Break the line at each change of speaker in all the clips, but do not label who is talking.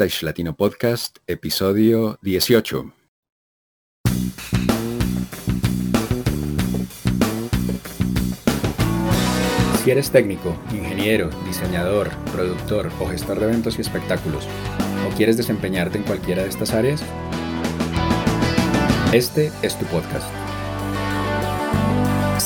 Stage Latino Podcast, episodio 18. Si eres técnico, ingeniero, diseñador, productor o gestor de eventos y espectáculos, o quieres desempeñarte en cualquiera de estas áreas, este es tu podcast.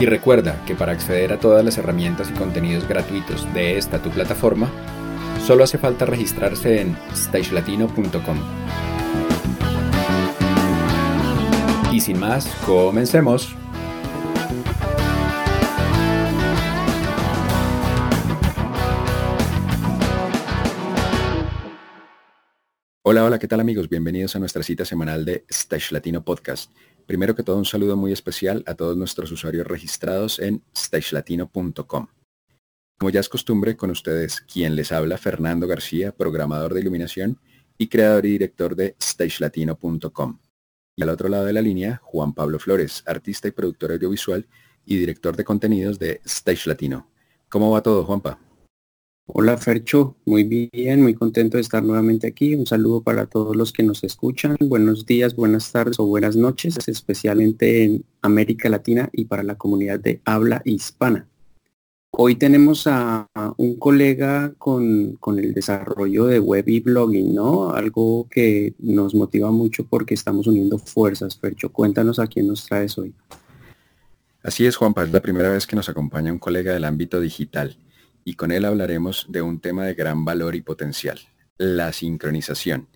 Y recuerda que para acceder a todas las herramientas y contenidos gratuitos de esta tu plataforma, solo hace falta registrarse en stagelatino.com. Y sin más, comencemos. Hola, hola, ¿qué tal amigos? Bienvenidos a nuestra cita semanal de Stage Latino Podcast. Primero que todo, un saludo muy especial a todos nuestros usuarios registrados en stagelatino.com. Como ya es costumbre, con ustedes quien les habla, Fernando García, programador de iluminación y creador y director de stagelatino.com. Y al otro lado de la línea, Juan Pablo Flores, artista y productor audiovisual y director de contenidos de Stage Latino. ¿Cómo va todo, Juanpa?
Hola Fercho, muy bien, muy contento de estar nuevamente aquí. Un saludo para todos los que nos escuchan. Buenos días, buenas tardes o buenas noches, especialmente en América Latina y para la comunidad de habla hispana. Hoy tenemos a, un colega con, con, el desarrollo de web y blogging, ¿no? Algo que nos motiva mucho porque estamos uniendo fuerzas. Fercho, cuéntanos a quién nos traes hoy.
Así es, Juanpa, es la primera vez que nos acompaña un colega del ámbito digital y con él hablaremos de un tema de gran valor y potencial, la sincronización.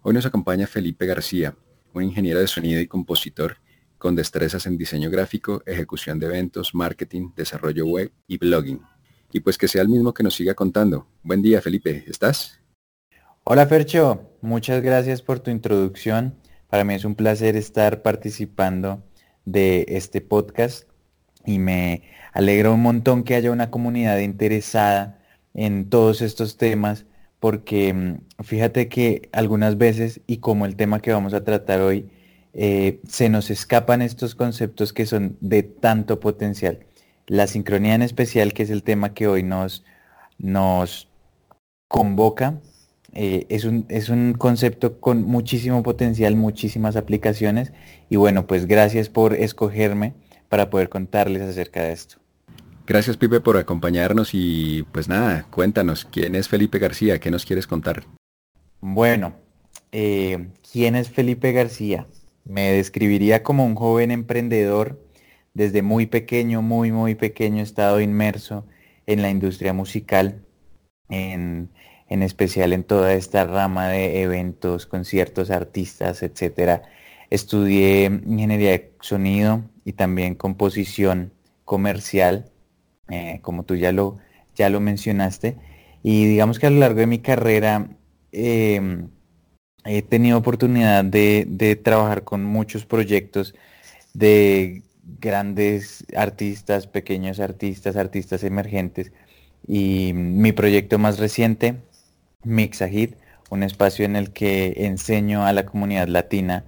Hoy nos acompaña Felipe García, un ingeniero de sonido y compositor con destrezas en diseño gráfico, ejecución de eventos, marketing, desarrollo web y blogging. Y pues que sea el mismo que nos siga contando. Buen día, Felipe, ¿estás?
Hola, Fercho. Muchas gracias por tu introducción. Para mí es un placer estar participando de este podcast y me alegra un montón que haya una comunidad interesada en todos estos temas porque mm, fíjate que algunas veces y como el tema que vamos a tratar hoy eh, se nos escapan estos conceptos que son de tanto potencial. La sincronía en especial, que es el tema que hoy nos, nos convoca, eh, es, un, es un concepto con muchísimo potencial, muchísimas aplicaciones y bueno, pues gracias por escogerme para poder contarles acerca de esto.
Gracias Pipe por acompañarnos y pues nada, cuéntanos, ¿quién es Felipe García? ¿Qué nos quieres contar?
Bueno, eh, ¿quién es Felipe García? Me describiría como un joven emprendedor. Desde muy pequeño, muy, muy pequeño he estado inmerso en la industria musical, en, en especial en toda esta rama de eventos, conciertos, artistas, etcétera. Estudié ingeniería de sonido y también composición comercial, eh, como tú ya lo, ya lo mencionaste. Y digamos que a lo largo de mi carrera em, he tenido oportunidad de, trabajar con muchos proyectos de grandes artistas, pequeños artistas, artistas emergentes. Y mi proyecto más reciente, Mixahit, un espacio en el que enseño a la comunidad latina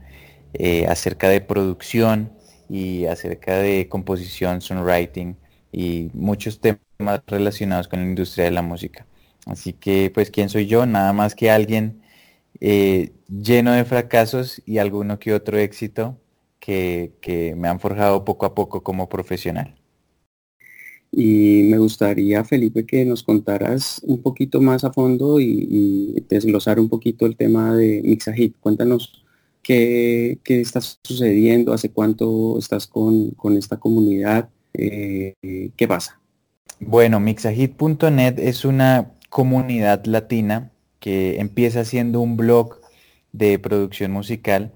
eh, acerca de producción y acerca de composición, songwriting y muchos temas relacionados con la industria de la música. Así que, pues, ¿quién soy yo? Nada más que alguien eh, lleno de fracasos y alguno que otro éxito que, me han forjado poco a poco como profesional.
Y me gustaría, Felipe, que nos contaras un poquito más a fondo y, y desglosar un poquito el tema de Mixahit. Cuéntanos ¿Qué, está sucediendo? ¿Hace cuánto estás con, esta comunidad? Eh, ¿Qué pasa?
Bueno, mixahit.net es una comunidad latina que empieza siendo un blog de producción musical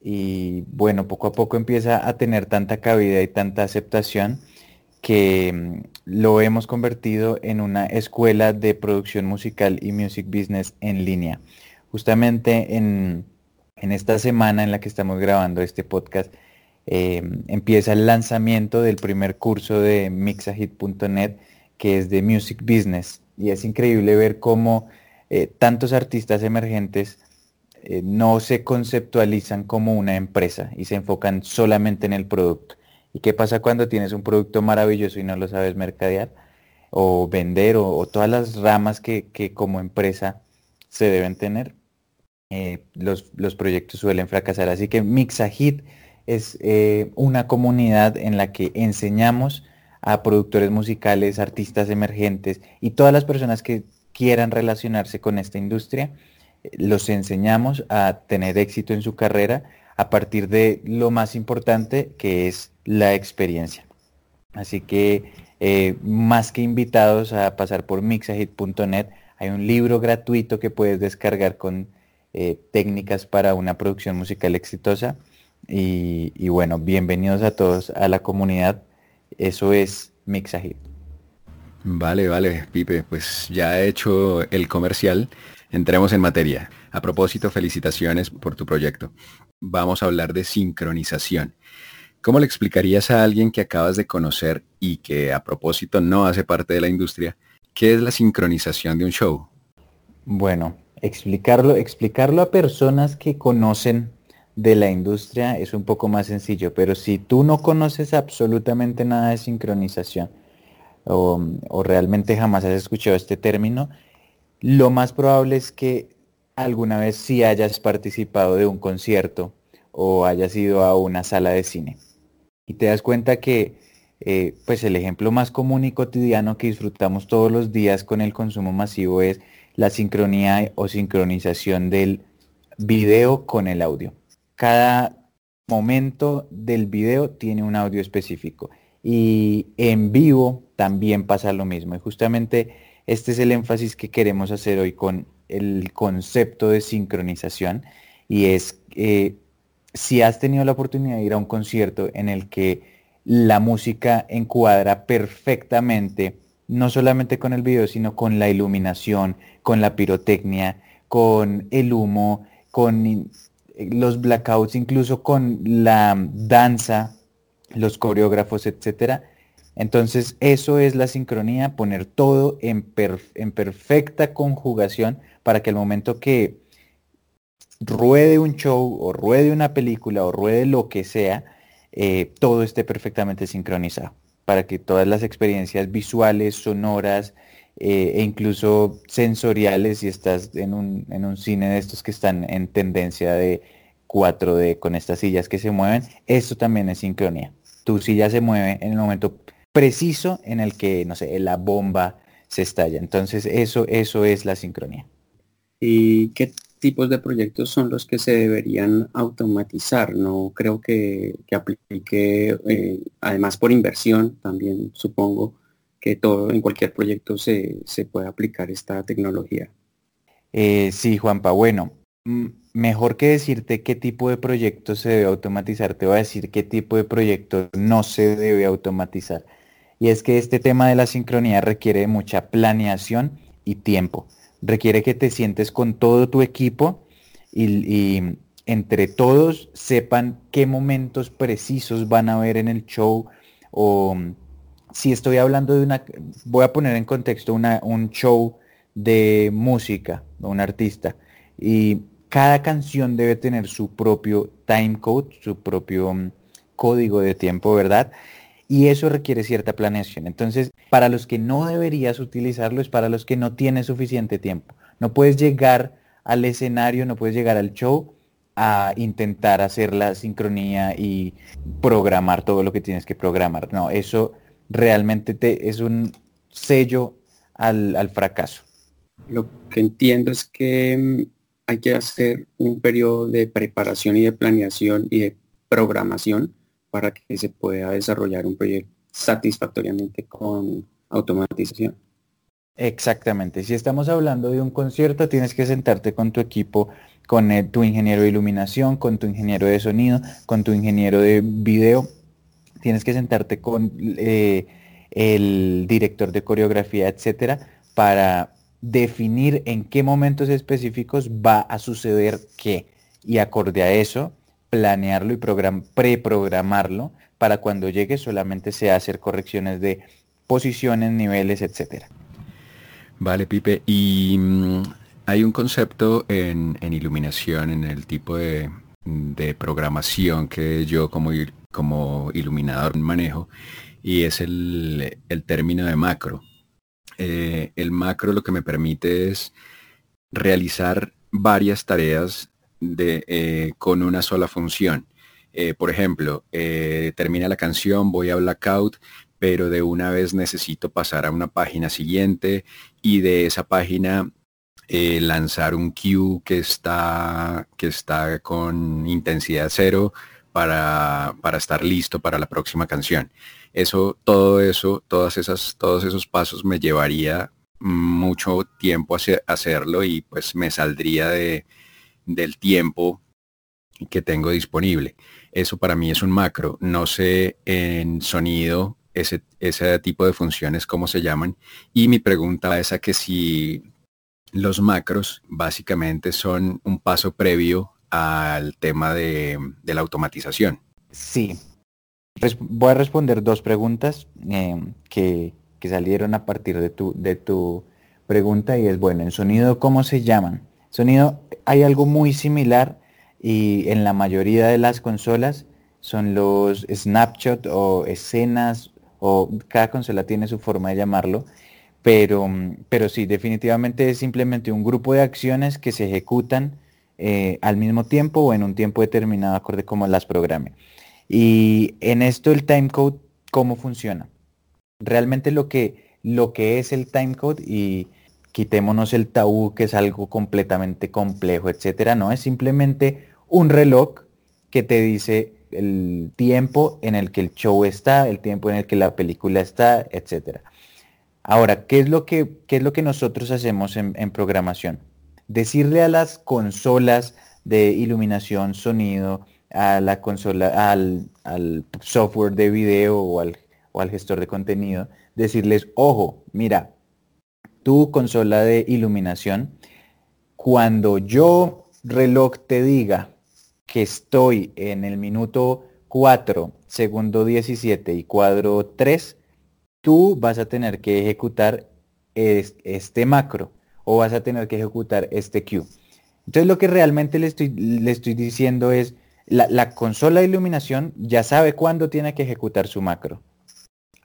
y bueno, poco a poco empieza a tener tanta cabida y tanta aceptación que mm, lo hemos convertido en una escuela de producción musical y music business en línea Justamente en, esta semana en la que estamos grabando este podcast, eh, empieza el lanzamiento del primer curso de mixahit.net que es de Music Business. Y es increíble ver cómo eh, tantos artistas emergentes eh, no se conceptualizan como una empresa y se enfocan solamente en el producto. ¿Y qué pasa cuando tienes un producto maravilloso y no lo sabes mercadear o vender o, todas las ramas que, como empresa se deben tener? Eh, los, proyectos suelen fracasar. Así que Mixahit es una comunidad en la que enseñamos a productores musicales, artistas emergentes y todas las personas que quieran relacionarse con esta industria, eh, los enseñamos a tener éxito en su carrera a partir de lo más importante que es la experiencia. Así que eh, más que invitados a pasar por mixahit.net, hay un libro gratuito que puedes descargar con eh, técnicas para una producción musical exitosa. Y, y, bueno, bienvenidos a todos a la comunidad. Eso es Mixahit.
Vale, vale, Pipe, pues ya he hecho el comercial. Entremos en materia. A propósito, felicitaciones por tu proyecto. Vamos a hablar de sincronización. ¿Cómo le explicarías a alguien que acabas de conocer y que a propósito no hace parte de la industria, qué es la sincronización de un show?
Bueno, explicarlo, explicarlo a personas que conocen de la industria es un poco más sencillo, pero si tú no conoces absolutamente nada de sincronización, o, realmente jamás has escuchado este término, lo más probable es que alguna vez sí hayas participado de un concierto o hayas ido a una sala de cine. Y te das cuenta que eh, pues el ejemplo más común y cotidiano que disfrutamos todos los días con el consumo masivo es la sincronía o sincronización del video con el audio. Cada momento del video tiene un audio específico y en vivo también pasa lo mismo. Y justamente este es el énfasis que queremos hacer hoy con el concepto de sincronización y es si has tenido la oportunidad de ir a un concierto en el que la música encuadra perfectamente, no solamente con el video, sino con la iluminación, con la pirotecnia, con el humo, con los blackouts, incluso con la danza los coreógrafos, etcétera. Entonces, eso es la sincronía, poner todo en, en perfecta conjugación para que el momento que ruede un show o ruede una película o ruede lo que sea, eh, todo esté perfectamente sincronizado, para que todas las experiencias visuales, sonoras eh, e incluso sensoriales, si estás en un, en un cine de estos que están en tendencia de 4D con estas sillas que se mueven, esto también es sincronía tu silla se mueve en el momento preciso en el que, no sé, la bomba se estalla. Entonces, eso, eso es la sincronía.
¿Y qué tipos de proyectos son los que se deberían automatizar? No creo que, aplique, eh, además por inversión, también supongo que todo, en cualquier proyecto se, puede aplicar esta tecnología.
Eh, sí, Juanpa, bueno, mejor que decirte qué tipo de proyecto se debe automatizar, te voy a decir qué tipo de proyecto no se debe automatizar. Y es que este tema de la sincronía requiere mucha planeación y tiempo. Requiere que te sientes con todo tu equipo y, entre todos sepan qué momentos precisos van a ver en el show o si estoy hablando de una, voy a poner en contexto una, un show de música, un artista, y cada canción debe tener su propio time code, su propio mm, código de tiempo, ¿verdad? Y eso requiere cierta planeación. Entonces, para los que no deberías utilizarlo es para los que no tienes suficiente tiempo. No puedes llegar al escenario, no puedes llegar al show a intentar hacer la sincronía y programar todo lo que tienes que programar. No, eso realmente te, es un sello al, al fracaso.
Lo que entiendo es que mm, hay que hacer un periodo de preparación y de planeación y de programación para que se pueda desarrollar un proyecto satisfactoriamente con automatización.
Exactamente. Si estamos hablando de un concierto, tienes que sentarte con tu equipo, con tu ingeniero de iluminación, con tu ingeniero de sonido, con tu ingeniero de video. Tienes que sentarte con eh, el director de coreografía, etcétera, para definir en qué momentos específicos va a suceder qué y acorde a eso planearlo y preprogramarlo para cuando llegue solamente sea hacer correcciones de posiciones, niveles, etcétera.
Vale, Pipe. Y mm, hay un concepto en, iluminación, en el tipo de, programación que yo como, como iluminador manejo, y es el, término de macro. Eh, el macro lo que me permite es realizar varias tareas de, eh, con una sola función. Eh, por ejemplo, termina la canción, voy a blackout, pero de una vez necesito pasar a una página siguiente y de esa página eh, lanzar un queue que está, que está con intensidad cero para, para, estar listo para la próxima canción. Eso, todo eso, todas esas, todos esos pasos me llevaría mucho tiempo hacerlo y pues me saldría de, del tiempo que tengo disponible. Eso para mí es un macro. No sé en sonido ese, tipo de funciones, cómo se llaman. Y mi pregunta es a que si los macros básicamente son un paso previo al tema de, la automatización.
Sí. voy a responder dos preguntas em, que, que, salieron a partir de tu, de tu pregunta y es, bueno, en sonido, ¿cómo se llaman? Sonido, hay algo muy similar y en la mayoría de las consolas son los snapshot o escenas o cada consola tiene su forma de llamarlo, pero, pero sí, definitivamente es simplemente un grupo de acciones que se ejecutan eh, al mismo tiempo o en un tiempo determinado acorde como las programe. Y en esto el timecode, ¿cómo funciona? Realmente lo que, lo que es el timecode y quitémonos el tabú que es algo completamente complejo, etcétera, no, es simplemente un reloj que te dice el tiempo en el que el show está, el tiempo en el que la película está, etc. Ahora, ¿qué es lo que, es lo que nosotros hacemos en, programación? Decirle a las consolas de iluminación, sonido, a la consola, al, software de video o al, o al gestor de contenido, decirles, ojo, mira, tu consola de iluminación, cuando yo reloj te diga que estoy en el minuto 4, segundo 17 y cuadro 3, tú vas a tener que ejecutar este macro o vas a tener que ejecutar este queue. Entonces lo que realmente le estoy, le estoy diciendo es, la, la consola de iluminación ya sabe cuándo tiene que ejecutar su macro.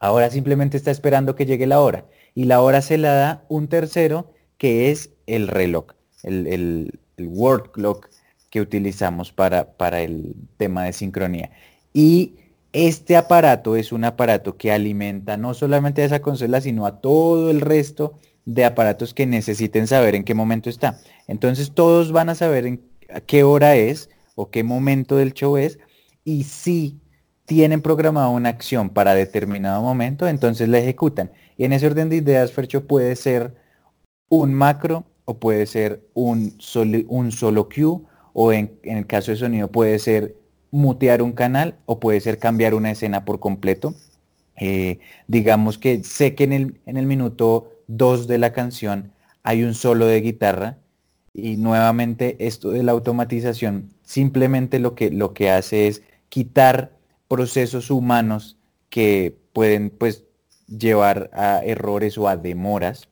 Ahora simplemente está esperando que llegue la hora. Y la hora se la da un tercero que es el reloj, el, word clock que utilizamos para, para el tema de sincronía. Y este aparato es un aparato que alimenta no solamente a esa consola, sino a todo el resto de aparatos que necesiten saber en qué momento está. Entonces todos van a saber en qué hora es o qué momento del show es y si tienen programada una acción para determinado momento, entonces la ejecutan. Y en ese orden de ideas, Fercho puede ser un macro o puede ser un solo, un solo queue o en, el caso de sonido puede ser mutear un canal o puede ser cambiar una escena por completo. Eh, digamos que sé que en el, en el minuto 2 de la canción hay un solo de guitarra y nuevamente esto de la automatización simplemente lo que, lo que hace es quitar procesos humanos que pueden pues llevar a errores o a demoras.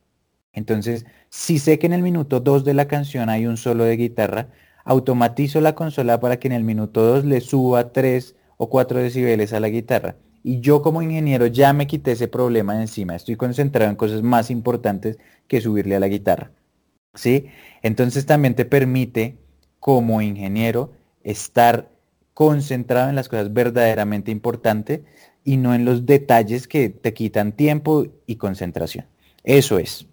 Entonces, si sé que en el minuto 2 de la canción hay un solo de guitarra, automatizo la consola para que en el minuto 2 le suba 3 o 4 decibeles a la guitarra. Y yo como ingeniero ya me quité ese problema de encima. Estoy concentrado en cosas más importantes que subirle a la guitarra. ¿Sí? Entonces también te permite como ingeniero estar concentrado en las cosas verdaderamente importantes y no en los detalles que te quitan tiempo y concentración. Eso es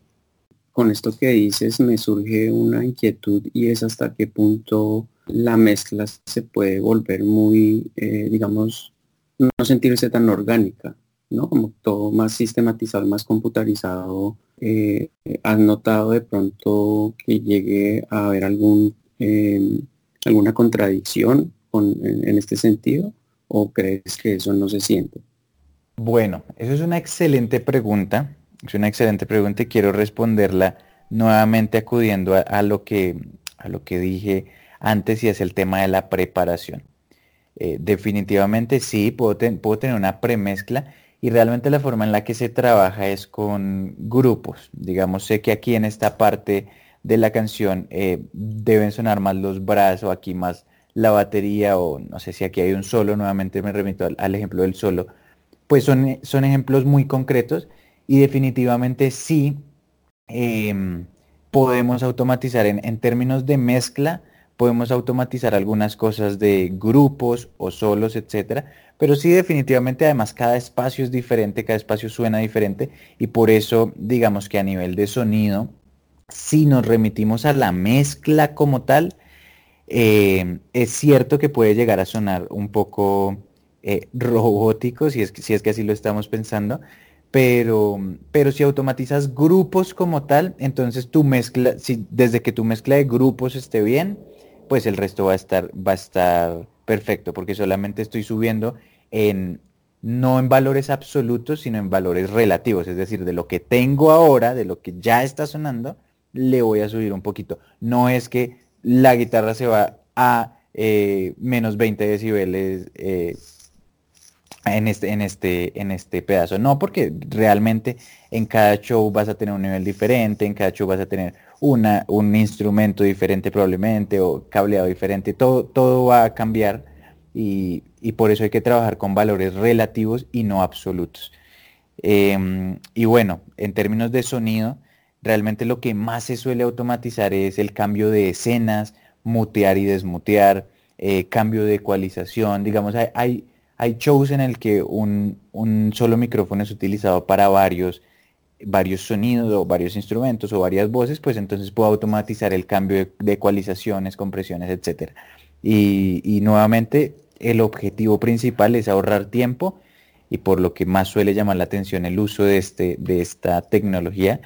con esto que dices me surge una inquietud y es hasta qué punto la mezcla se puede volver muy, eh, digamos, no sentirse tan orgánica, ¿no? Como todo más sistematizado, más computarizado. Eh, ¿Has notado de pronto que llegue a haber algún, em, alguna contradicción en este sentido? ¿O crees que eso no se siente?
Bueno, eso es una excelente pregunta es una excelente pregunta y quiero responderla nuevamente acudiendo a, lo, que, a lo que dije antes y es el tema de la preparación. Eh, definitivamente sí, puedo, puedo tener una premezcla y realmente la forma en la que se trabaja es con grupos. Digamos, sé que aquí en esta parte de la canción eh, deben sonar más los brazos, aquí más la batería o no sé si aquí hay un solo, nuevamente me remito al, ejemplo del solo, pues son, son ejemplos muy concretos y definitivamente sí em, podemos automatizar en, en términos de mezcla, podemos automatizar algunas cosas de grupos o solos, etcétera, pero sí definitivamente además cada espacio es diferente, cada espacio suena diferente y por eso digamos que a nivel de sonido, si nos remitimos a la mezcla como tal, eh, es cierto que puede llegar a sonar un poco eh, robótico, si es, que, así lo estamos pensando, pero, si automatizas grupos como tal, entonces tu mezcla, desde que tu mezcla de grupos esté bien, pues el resto va a estar, va a estar perfecto, porque solamente estoy subiendo en, no en valores absolutos, sino en valores relativos, es decir, de lo que tengo ahora, de lo que ya está sonando, le voy a subir un poquito. No es que la guitarra se va a eh, menos 20 decibeles eh, en, este, en, este, en este pedazo. No, porque realmente en cada show vas a tener un nivel diferente, en cada show vas a tener una, un instrumento diferente probablemente o cableado diferente, todo, todo va a cambiar y, por eso hay que trabajar con valores relativos y no absolutos. Em, y bueno, en términos de sonido, realmente lo que más se suele automatizar es el cambio de escenas, mutear y desmutear, eh, cambio de ecualización, digamos, hay, shows en el que un, solo micrófono es utilizado para varios varios sonidos o varios instrumentos o varias voces, pues entonces puedo automatizar el cambio de, ecualizaciones, compresiones, etc. Y, nuevamente el objetivo principal es ahorrar tiempo y por lo que más suele llamar la atención el uso de, este, de esta tecnología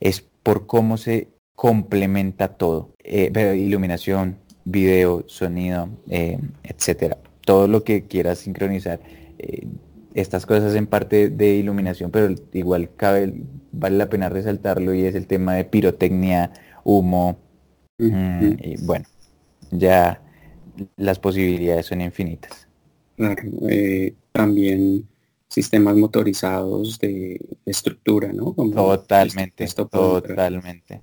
es por cómo se complementa todo. Eh, iluminación, video, sonido, eh, etcétera. Todo lo que quieras sincronizar. Eh, estas cosas en parte de iluminación, pero igual cabe, vale la pena resaltarlo y es el tema de pirotecnia, humo, mm, y bueno, ya las posibilidades son infinitas.
Eh, también sistemas motorizados de estructura, ¿no?
totalmente, totalmente,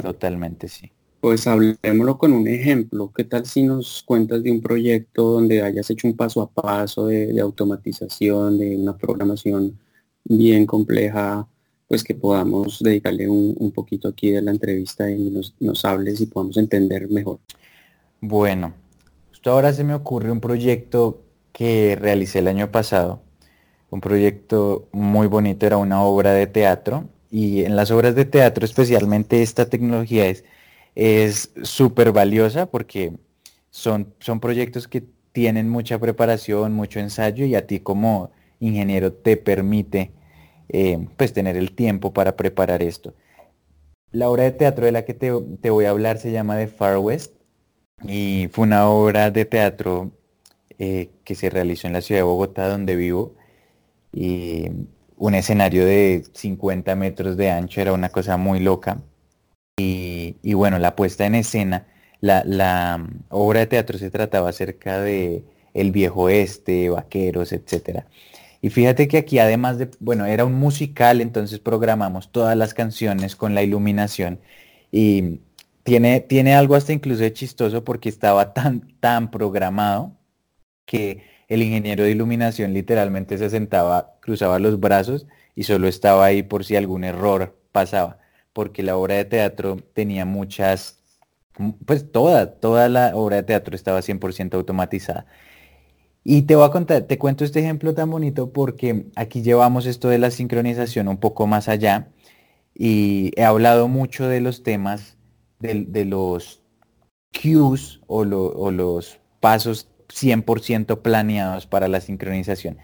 totalmente, sí.
Pues hablemoslo con un ejemplo. ¿Qué tal si nos cuentas de un proyecto donde hayas hecho un paso a paso de, automatización, de una programación bien compleja, pues que podamos dedicarle un, poquito aquí de la entrevista y nos, nos, hables y podamos entender mejor?
Bueno, justo ahora se me ocurre un proyecto que realicé el año pasado. Un proyecto muy bonito, era una obra de teatro y en las obras de teatro especialmente esta tecnología es es súper valiosa porque son, son proyectos que tienen mucha preparación, mucho ensayo y a ti como ingeniero te permite eh, pues tener el tiempo para preparar esto. La obra de teatro de la que te, voy a hablar se llama The Far West y fue una obra de teatro eh, que se realizó en la ciudad de Bogotá donde vivo y un escenario de 50 metros de ancho era una cosa muy loca y, bueno, la puesta en escena, la, mm, obra de teatro se trataba acerca de el viejo este, vaqueros, etcétera. Y fíjate que aquí además de, bueno, era un musical, entonces programamos todas las canciones con la iluminación y tiene, tiene algo hasta incluso de chistoso porque estaba tan, tan programado que el ingeniero de iluminación literalmente se sentaba, cruzaba los brazos y solo estaba ahí por si algún error pasaba porque la obra de teatro tenía muchas, pues toda, toda la obra de teatro estaba 100% automatizada. Y te voy a contar, te cuento este ejemplo tan bonito porque aquí llevamos esto de la sincronización un poco más allá y he hablado mucho de los temas de, los cues o los pasos 100% planeados para la sincronización.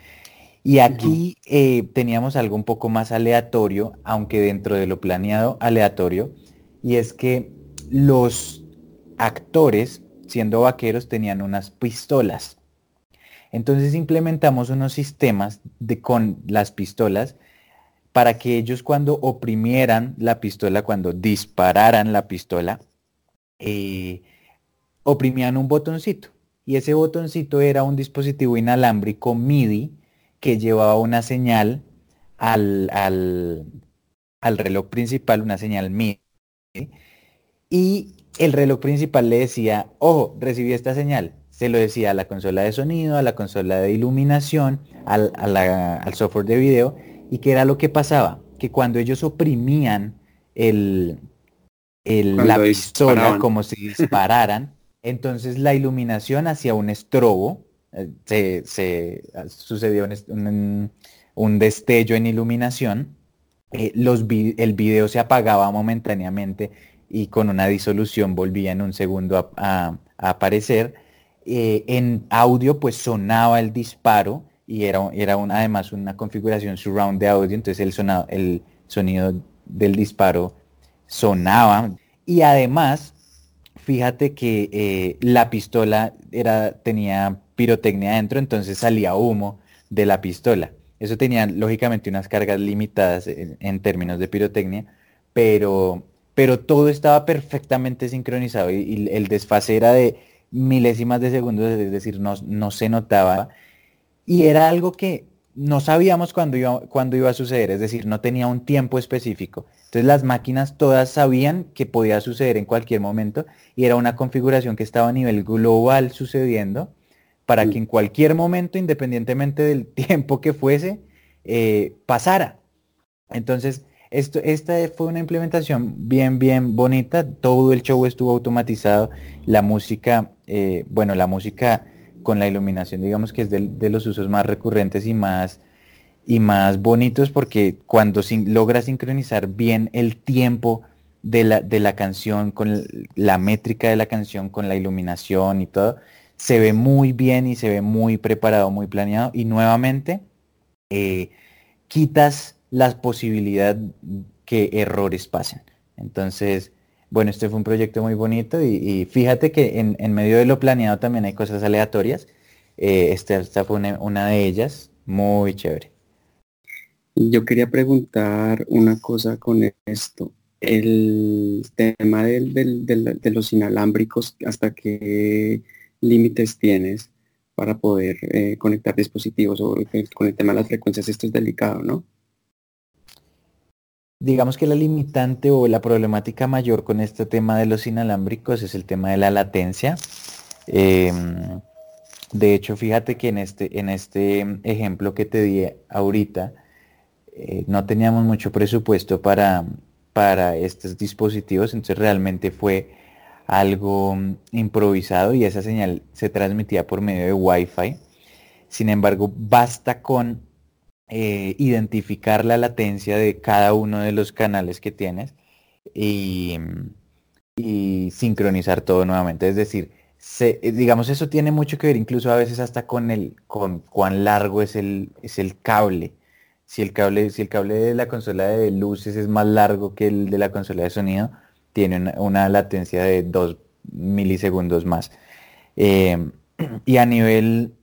Y aquí eh, teníamos algo un poco más aleatorio, aunque dentro de lo planeado aleatorio, y es que los actores, siendo vaqueros, tenían unas pistolas. Entonces implementamos unos sistemas de, con las pistolas para que ellos cuando oprimieran la pistola, cuando dispararan la pistola, eh, oprimían un botoncito. Y ese botoncito era un dispositivo inalámbrico MIDI que llevaba una señal al, al, al reloj principal, una señal MIDI. Y el reloj principal le decía, ojo, recibí esta señal. Se lo decía a la consola de sonido, a la consola de iluminación, al, al software de video. ¿Y qué era lo que pasaba? Que cuando ellos oprimían el, el la pistola como si dispararan, entonces la iluminación hacia un estrobo, eh, se, se sucedió un, un, destello en iluminación, eh, el video se apagaba momentáneamente y con una disolución volvía en un segundo a, aparecer. Eh, en audio pues sonaba el disparo y era, era además una configuración surround de audio, entonces el, el sonido del disparo sonaba. Y además, fíjate que eh, la pistola era, tenía pirotecnia adentro, entonces salía humo de la pistola. Eso tenía lógicamente unas cargas limitadas en términos de pirotecnia, pero pero todo estaba perfectamente sincronizado y, el desfase era de milésimas de segundos, es decir, no, no se notaba. Y era algo que no sabíamos cuándo iba, cuándo iba a suceder, es decir, no tenía un tiempo específico. Entonces las máquinas todas sabían que podía suceder en cualquier momento y era una configuración que estaba a nivel global sucediendo para que en cualquier momento, independientemente del tiempo que fuese, eh, pasara. Entonces, esto, esta fue una implementación bien, bien bonita. Todo el show estuvo automatizado. La música, eh, bueno, la música con la iluminación, digamos que es de, los usos más recurrentes y más, y más bonitos porque cuando logra sincronizar bien el tiempo de la, de la canción, con la métrica de la canción, con la iluminación y todo, se ve muy bien y se ve muy preparado, muy planeado. Y nuevamente, eh, quitas las posibilidades que errores pasen. Entonces, bueno, este fue un proyecto muy bonito y, fíjate que en, medio de lo planeado también hay cosas aleatorias. Eh, esta, fue una, de ellas, muy chévere.
Yo quería preguntar una cosa con esto. El tema de los inalámbricos, ¿hasta qué límites tienes para poder eh, conectar dispositivos? O con el tema de las frecuencias esto es delicado, ¿no?
Digamos que la limitante o la problemática mayor con este tema de los inalámbricos es el tema de la latencia. Em, de hecho, fíjate que en este, en este ejemplo que te di ahorita, eh, no teníamos mucho presupuesto para, para estos dispositivos, entonces realmente fue algo improvisado y esa señal se transmitía por medio de Wi-Fi. Sin embargo, basta con eh, identificar la latencia de cada uno de los canales que tienes y, sincronizar todo nuevamente. Es decir, eh, digamos, eso tiene mucho que ver incluso a veces hasta con el con cuán largo es el, es el cable. Si el cable, si el cable de la consola de luces es más largo que el de la consola de sonido, tiene una, latencia de 2 milisegundos más. Eh, y a nivel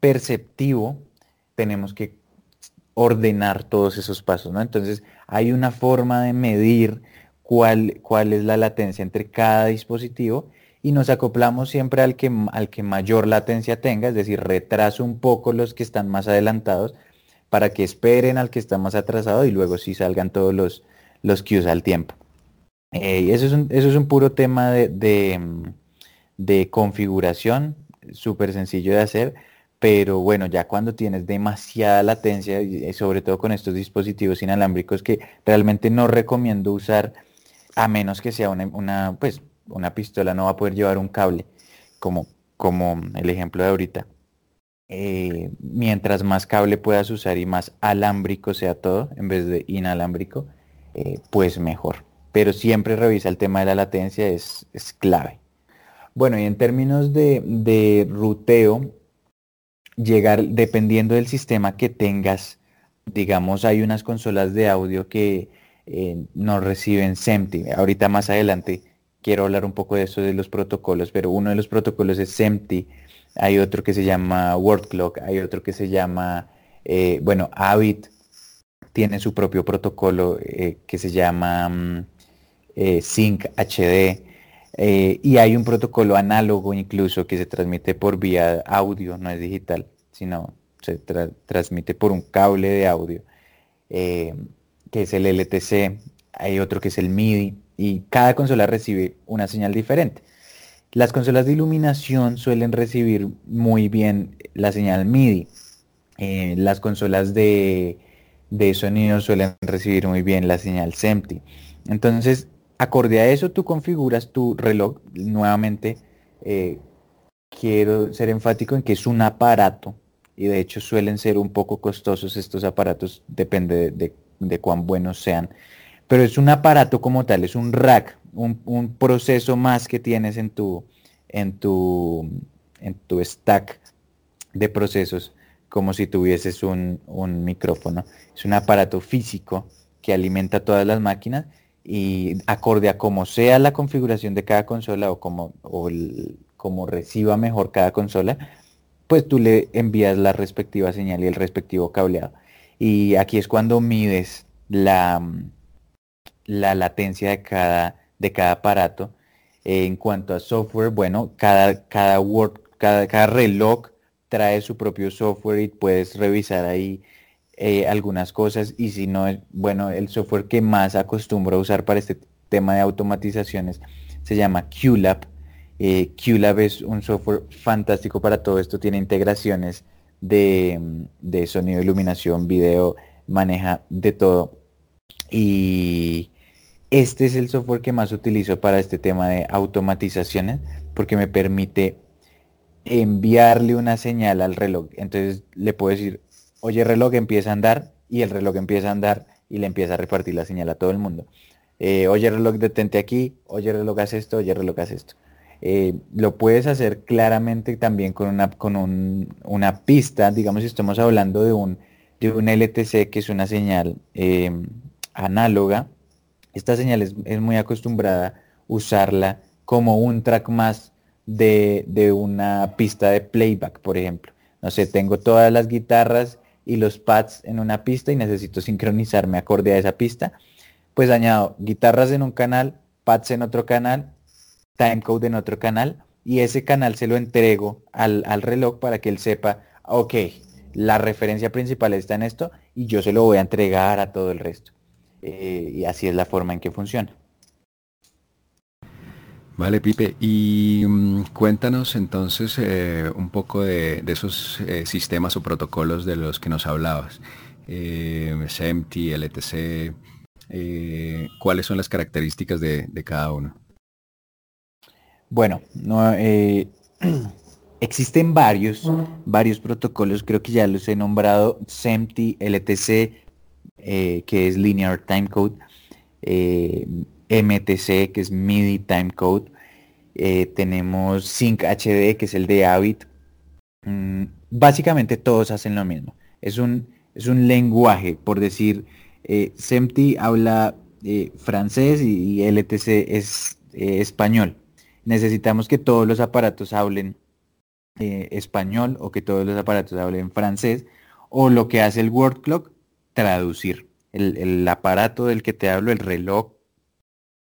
perceptivo, tenemos que ordenar todos esos pasos, ¿no? Entonces hay una forma de medir cuál, cuál es la latencia entre cada dispositivo y nos acoplamos siempre al que, al que mayor latencia tenga, es decir, retraso un poco los que están más adelantados para que esperen al que está más atrasado y luego sí salgan todos los, los cues al tiempo. Eh, eso, es un, eso es un puro tema de, de, de configuración, súper sencillo de hacer pero bueno, ya cuando tienes demasiada latencia, y sobre todo con estos dispositivos inalámbricos que realmente no recomiendo usar a menos que sea una, pues, una pistola, no va a poder llevar un cable, como, como el ejemplo de ahorita. Eh, mientras más cable puedas usar y más alámbrico sea todo, en vez de inalámbrico, eh, pues mejor. Pero siempre revisa el tema de la latencia, es, es clave. Bueno, y en términos de, de ruteo, llegar, dependiendo del sistema que tengas, digamos, hay unas consolas de audio que eh, no reciben SEMTI. Ahorita más adelante quiero hablar un poco de eso de los protocolos, pero uno de los protocolos es SEMTI, hay otro que se llama WordClock, hay otro que se llama, eh, bueno, Avid, tiene su propio protocolo eh, que se llama mm, Sync HD. Eh, y hay un protocolo análogo incluso que se transmite por vía audio, no es digital, sino se transmite por un cable de audio, que es el LTC, hay otro que es el MIDI, y cada consola recibe una señal diferente. Las consolas de iluminación suelen recibir muy bien la señal MIDI. Eh, las consolas de, sonido suelen recibir muy bien la señal SEMTI. Entonces, acorde a eso, tú configuras tu reloj. Nuevamente, eh, quiero ser enfático en que es un aparato y de hecho suelen ser un poco costosos estos aparatos, depende de cuán buenos sean pero es un aparato como tal, es un rack, un, proceso más que tienes en tu, en tu, en tu stack de procesos, como si tuvieses un, micrófono. Es un aparato físico que alimenta todas las máquinas y acorde a como sea la configuración de cada consola o como, o como reciba mejor cada consola, pues tú le envías la respectiva señal y el respectivo cableado. Y aquí es cuando mides la, la latencia de cada, de cada aparato. en cuanto a software, bueno, cada, cada, Word, cada, cada, reloj trae su propio software y puedes revisar ahí eh, algunas cosas. Y si no, bueno, el software que más acostumbro a usar para este tema de automatizaciones se llama QLab. Eh, QLab es un software fantástico para todo esto, tiene integraciones de, de sonido, iluminación, video, maneja de todo. Y, este es el software que más utilizo para este tema de automatizaciones porque me permite enviarle una señal al reloj. Entonces le puedo decir, oye reloj empieza a andar y el reloj empieza a andar y le empieza a repartir la señal a todo el mundo. Eh, oye reloj detente aquí, oye reloj haz esto, oye reloj haz esto. Eh, lo puedes hacer claramente también con una, con una pista, digamos si estamos hablando de un, de un LTC que es una señal eh, análoga, esta señal es, muy acostumbrada usarla como un track más de, una pista de playback, por ejemplo. No sé, tengo todas las guitarras y los pads en una pista y necesito sincronizarme acorde a esa pista. Pues añado guitarras en un canal, pads en otro canal, timecode en otro canal y ese canal se lo entrego al, al reloj para que él sepa, ok, la referencia principal está en esto y yo se lo voy a entregar a todo el resto. Eh, y así es la forma en que funciona.
Vale, Pipe, y mm, cuéntanos entonces eh, un poco de, esos eh, sistemas o protocolos de los que nos hablabas. SEMTI, LTC, ¿cuáles son las características de, cada uno?
Bueno, no, existen varios, varios protocolos, creo que ya los he nombrado, SEMTI, LTC, eh, que es Linear Timecode, eh, MTC, que es MIDI Timecode, eh, tenemos Sync HD, que es el de Avid. Mm, básicamente todos hacen lo mismo. Es un, es un lenguaje, por decir, SEMTI habla francés y, LTC es español. Necesitamos que todos los aparatos hablen español o que todos los aparatos hablen francés o lo que hace el word clock traducir. El, aparato del que te hablo, el reloj,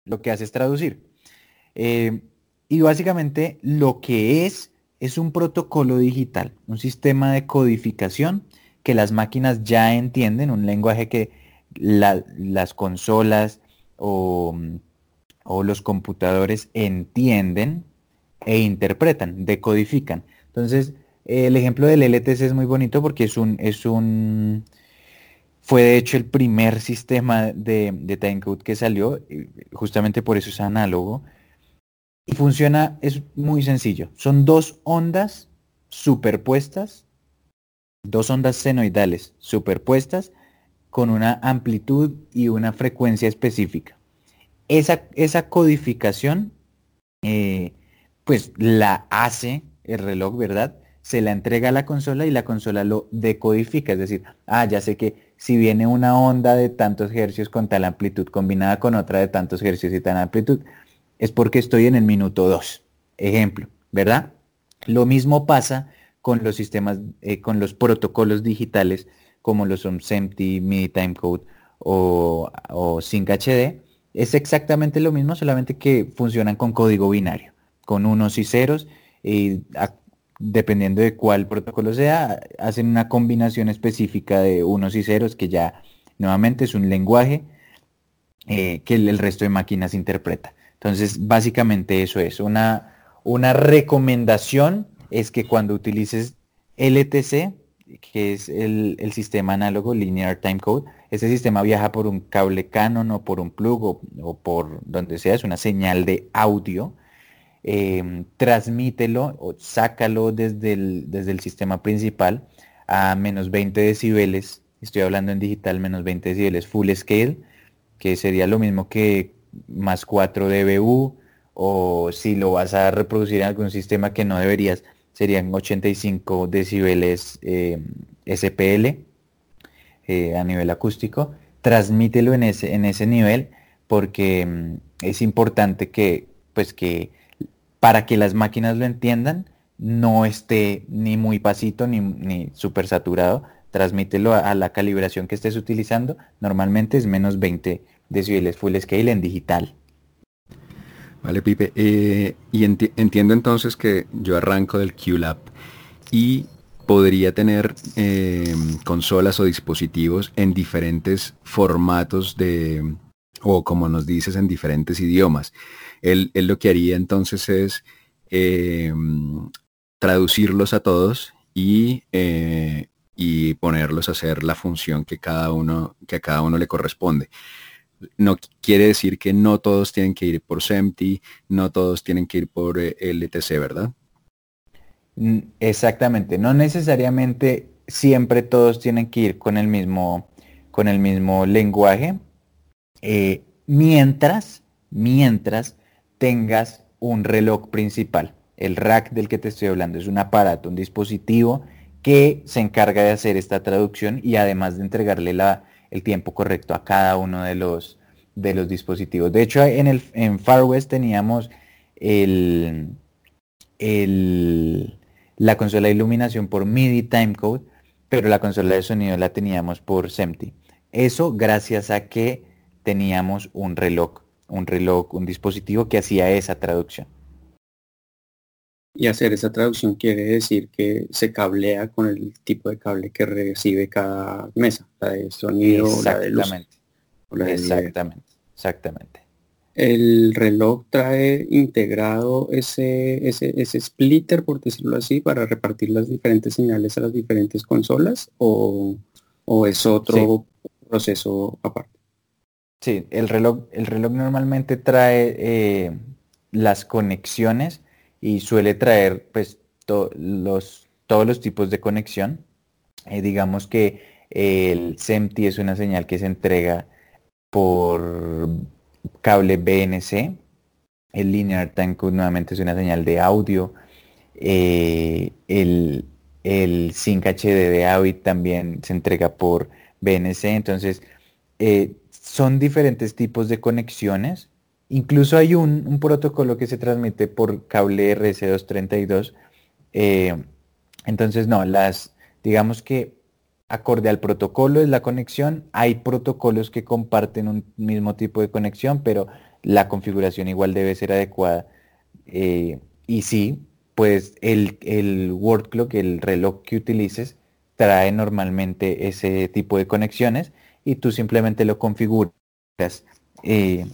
lo que hace es traducir. Eh, y básicamente lo que es es un protocolo digital, un sistema de codificación que las máquinas ya entienden, un lenguaje que las consolas o, los computadores entienden e interpretan, decodifican. Entonces, el ejemplo del LTC es muy bonito porque es un, es un, fue de hecho el primer sistema de, de timecode que salió, justamente por eso es análogo. Y funciona, es muy sencillo. Son dos ondas superpuestas, dos ondas senoidales superpuestas con una amplitud y una frecuencia específica. Esa, esa codificación, eh, pues la hace el reloj, ¿verdad? Se la entrega a la consola y la consola lo decodifica. Es decir, ah, ya sé que si viene una onda de tantos hercios con tal amplitud combinada con otra de tantos hercios y tal amplitud, es porque estoy en el minuto 2. Ejemplo, ¿verdad? Lo mismo pasa con los sistemas, eh, con los protocolos digitales como lo son SEMTI, MIDI Timecode o, o Sync HD, es exactamente lo mismo, solamente que funcionan con código binario, con unos y ceros, y dependiendo de cuál protocolo sea, hacen una combinación específica de unos y ceros que ya nuevamente es un lenguaje eh, que el, resto de máquinas interpreta. Entonces, básicamente eso es. Una, una recomendación es que cuando utilices LTC, que es el, sistema análogo Linear Time Code, ese sistema viaja por un cable Canon o por un plug o por donde sea, es una señal de audio Em, transmítelo o sácalo desde el, desde el sistema principal a menos 20 decibeles, estoy hablando en digital, menos 20 decibeles full scale, que sería lo mismo que más 4 dBu, o si lo vas a reproducir en algún sistema que no deberías, serían 85 decibeles em, SPL eh, a nivel acústico. Transmítelo en ese, en ese nivel porque em, es importante que, pues que para que las máquinas lo entiendan, no esté ni muy pasito ni, ni súper saturado. Transmítelo a, la calibración que estés utilizando. Normalmente es menos 20 decibeles full scale en digital.
Vale, Pipe. Eh, y entiendo entonces que yo arranco del QLab y podría tener em, consolas o dispositivos en diferentes formatos de, o como nos dices, en diferentes idiomas. Él, lo que haría entonces es em, traducirlos a todos y, eh, y, ponerlos a hacer la función que, cada uno, que a cada uno le corresponde. No quiere decir que no todos tienen que ir por SEMTI, no todos tienen que ir por eh, LTC, ¿verdad?
Exactamente, no necesariamente siempre todos tienen que ir con el mismo, con el mismo lenguaje, eh, mientras, mientras tengas un reloj principal. El rack del que te estoy hablando es un aparato, un dispositivo que se encarga de hacer esta traducción y además de entregarle la, el tiempo correcto a cada uno de los, de los dispositivos. De hecho, en, el, en Far West teníamos la consola de iluminación por MIDI timecode, pero la consola de sonido la teníamos por SEMTI. Eso gracias a que teníamos un reloj un reloj, un dispositivo que hacía esa traducción.
Y hacer esa traducción quiere decir que se cablea con el tipo de cable que recibe cada mesa, la de sonido, la de luz.
exactamente, exactamente.
El reloj trae integrado ese, ese, ese splitter, por decirlo así, para repartir las diferentes señales a las diferentes consolas o, es otro proceso aparte.
Sí, el reloj, el reloj normalmente trae eh, las conexiones y suele traer pues los, todos los tipos de conexión. Eh, digamos que el SEMTI es una señal que se entrega por cable BNC. El Linear Time Code nuevamente es una señal de audio. Eh, el, el Sync HD de AVID también se entrega por BNC. Entonces, son diferentes tipos de conexiones. Incluso hay un, protocolo que se transmite por cable RC232. Eh, entonces, no, las, digamos que acorde al protocolo es la conexión. Hay protocolos que comparten un mismo tipo de conexión, pero la configuración igual debe ser adecuada. Eh, y sí, pues el, el word clock, el reloj que utilices, trae normalmente ese tipo de conexiones y tú simplemente lo configuras eh,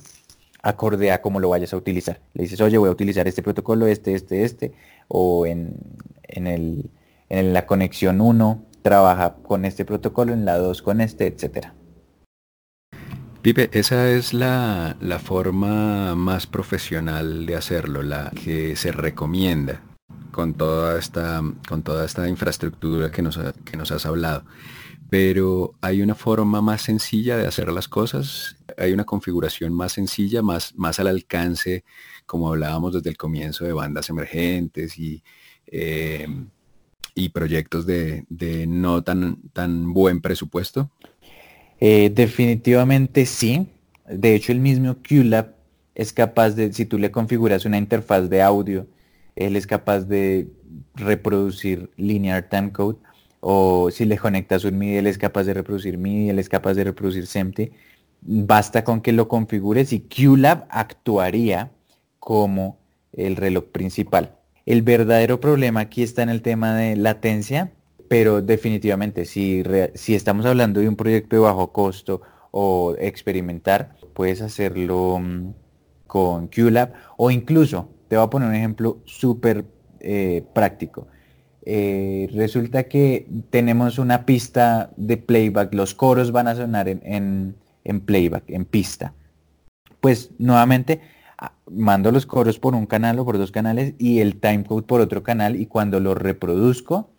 acorde a cómo lo vayas a utilizar. Le dices, oye, voy a utilizar este protocolo, este, este, este, o en, en, el, en la conexión 1 trabaja con este protocolo, en la 2 con este, etcétera.
Pipe, esa es la, la, forma más profesional de hacerlo, la que se recomienda con toda esta, con toda esta infraestructura que nos, que nos has hablado pero hay una forma más sencilla de hacer las cosas, hay una configuración más sencilla, más, más al alcance, como hablábamos desde el comienzo de bandas emergentes y, eh, y proyectos de, no tan, tan buen presupuesto.
Eh, definitivamente sí. De hecho, el mismo QLab es capaz de, si tú le configuras una interfaz de audio, él es capaz de reproducir linear timecode o si le conectas un MIDI, él es capaz de reproducir MIDI, él es capaz de reproducir SEMTI. Basta con que lo configures y QLab actuaría como el reloj principal. El verdadero problema aquí está en el tema de latencia, pero definitivamente si, si estamos hablando de un proyecto de bajo costo o experimentar, puedes hacerlo mm, con QLab o incluso, te voy a poner un ejemplo súper eh, práctico. Eh, resulta que tenemos una pista de playback, los coros van a sonar en, playback, en pista. Pues nuevamente ah, mando los coros por un canal o por dos canales y el timecode por otro canal y cuando lo reproduzco,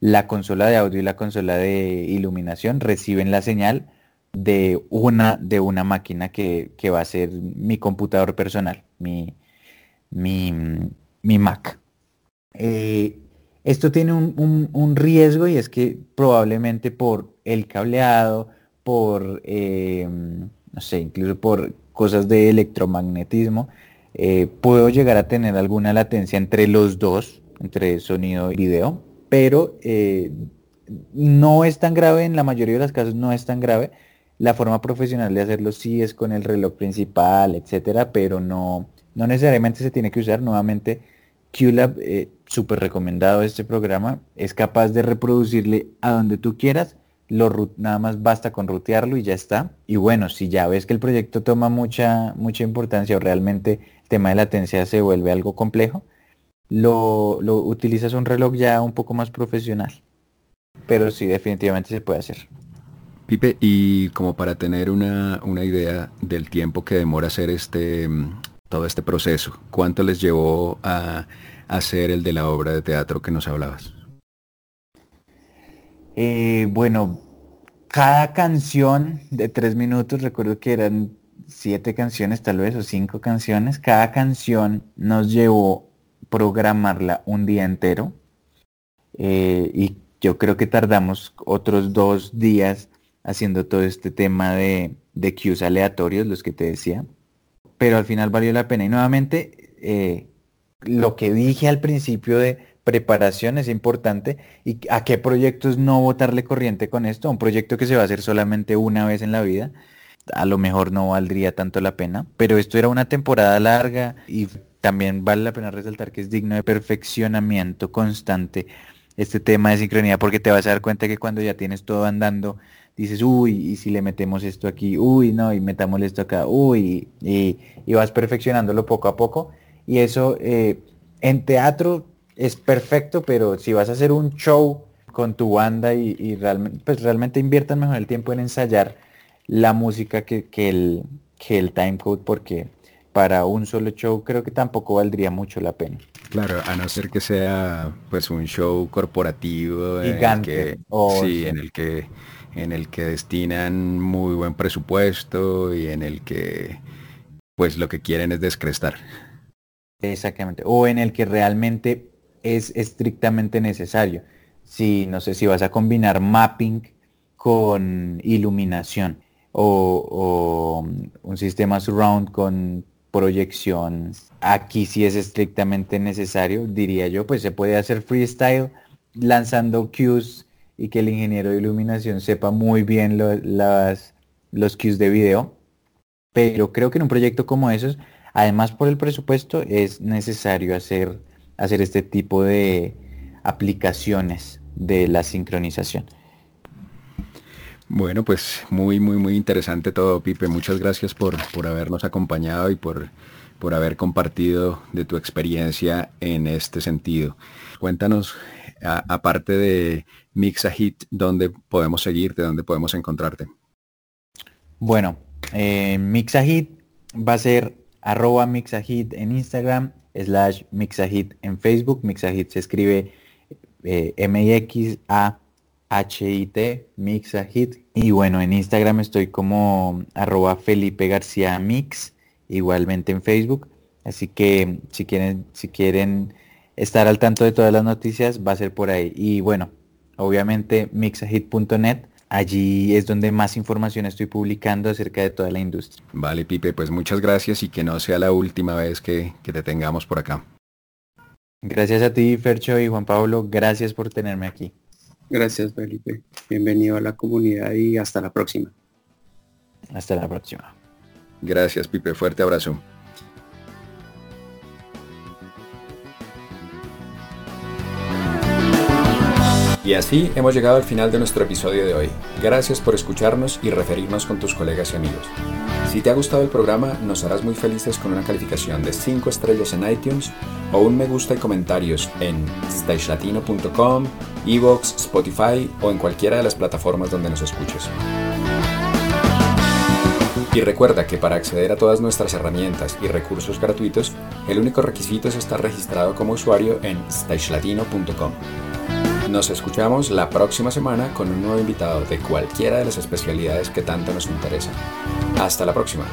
la consola de audio y la consola de iluminación reciben la señal de una, de una máquina que, va a ser mi computador personal, mi, mi, Mac. Eh, esto tiene un, riesgo y es que probablemente por el cableado, por, eh, no sé, incluso por cosas de electromagnetismo, eh, puedo llegar a tener alguna latencia entre los dos, entre sonido y video, pero eh, no es tan grave, en la mayoría de los casos no es tan grave. La forma profesional de hacerlo sí es con el reloj principal, etcétera, pero no, no necesariamente se tiene que usar nuevamente QLab, súper recomendado este programa, es capaz de reproducirle a donde tú quieras, lo, nada más basta con rutearlo y ya está. Y bueno, si ya ves que el proyecto toma mucha, mucha importancia o realmente el tema de latencia se vuelve algo complejo, lo, utilizas un reloj ya un poco más profesional. Pero sí, definitivamente se puede hacer.
Pipe, y como para tener una, una idea del tiempo que demora hacer este, todo este proceso? ¿Cuánto les llevó a hacer el de la obra de teatro que nos hablabas?
Eh, bueno, cada canción de tres minutos, recuerdo que eran siete canciones tal vez o cinco canciones, cada canción nos llevó programarla un día entero eh, y yo creo que tardamos otros dos días haciendo todo este tema de, de cues aleatorios, los que te decía pero al final valió la pena. Y nuevamente, eh, lo que dije al principio de preparación es importante y a qué proyectos no botarle corriente con esto, un proyecto que se va a hacer solamente una vez en la vida, a lo mejor no valdría tanto la pena, pero esto era una temporada larga y también vale la pena resaltar que es digno de perfeccionamiento constante este tema de sincronía porque te vas a dar cuenta que cuando ya tienes todo andando dices, uy, y si le metemos esto aquí, uy, no, y metámosle esto acá, uy, y, vas perfeccionándolo poco a poco. Y eso eh, en teatro es perfecto, pero si vas a hacer un show con tu banda y, realmente, pues realmente inviertan mejor el tiempo en ensayar la música que, que el, que el timecode, porque para un solo show creo que tampoco valdría mucho la pena.
Claro, a no ser que sea pues un show corporativo
gigante,
sí, en el que en el que destinan muy buen presupuesto y en el que pues lo que quieren es descrestar.
Exactamente. O en el que realmente es estrictamente necesario. Si, no sé, si vas a combinar mapping con iluminación o, o un sistema surround con proyección. Aquí sí es estrictamente necesario, diría yo, pues se puede hacer freestyle lanzando cues y que el ingeniero de iluminación sepa muy bien las, los cues de video. Pero creo que en un proyecto como esos, además por el presupuesto, es necesario hacer, hacer este tipo de aplicaciones de la sincronización.
Bueno, pues muy, muy, muy interesante todo, Pipe. Muchas gracias por, por habernos acompañado y por, por haber compartido de tu experiencia en este sentido. Cuéntanos, aparte de Mixahit, ¿dónde podemos seguirte? ¿Dónde podemos encontrarte?
Bueno, eh, Mixahit va a ser arroba Mixahit en Instagram, slash Mixahit en Facebook. Mixahit se escribe eh, M-I-X-A-H-I-T, Mixahit. Y bueno, en Instagram estoy como arroba Felipe García Mix, igualmente en Facebook. Así que si quieren, si quieren estar al tanto de todas las noticias, va a ser por ahí. Y bueno, obviamente mixahit.net. Allí es donde más información estoy publicando acerca de toda la industria.
Vale, Pipe, pues muchas gracias y que no sea la última vez que, que te tengamos por acá.
Gracias a ti, Fercho y Juan Pablo. Gracias por tenerme aquí.
Gracias, Felipe. Bienvenido a la comunidad y hasta la próxima.
Hasta la próxima.
Gracias, Pipe. Fuerte abrazo. Y así hemos llegado al final de nuestro episodio de hoy. Gracias por escucharnos y referirnos con tus colegas y amigos. Si te ha gustado el programa, nos harás muy felices con una calificación de 5 estrellas en iTunes o un me gusta y comentarios en stagelatino.com, Evox, Spotify o en cualquiera de las plataformas donde nos escuches. Y recuerda que para acceder a todas nuestras herramientas y recursos gratuitos, el único requisito es estar registrado como usuario en stagelatino.com. Nos escuchamos la próxima semana con un nuevo invitado de cualquiera de las especialidades que tanto nos interesan. Hasta la próxima.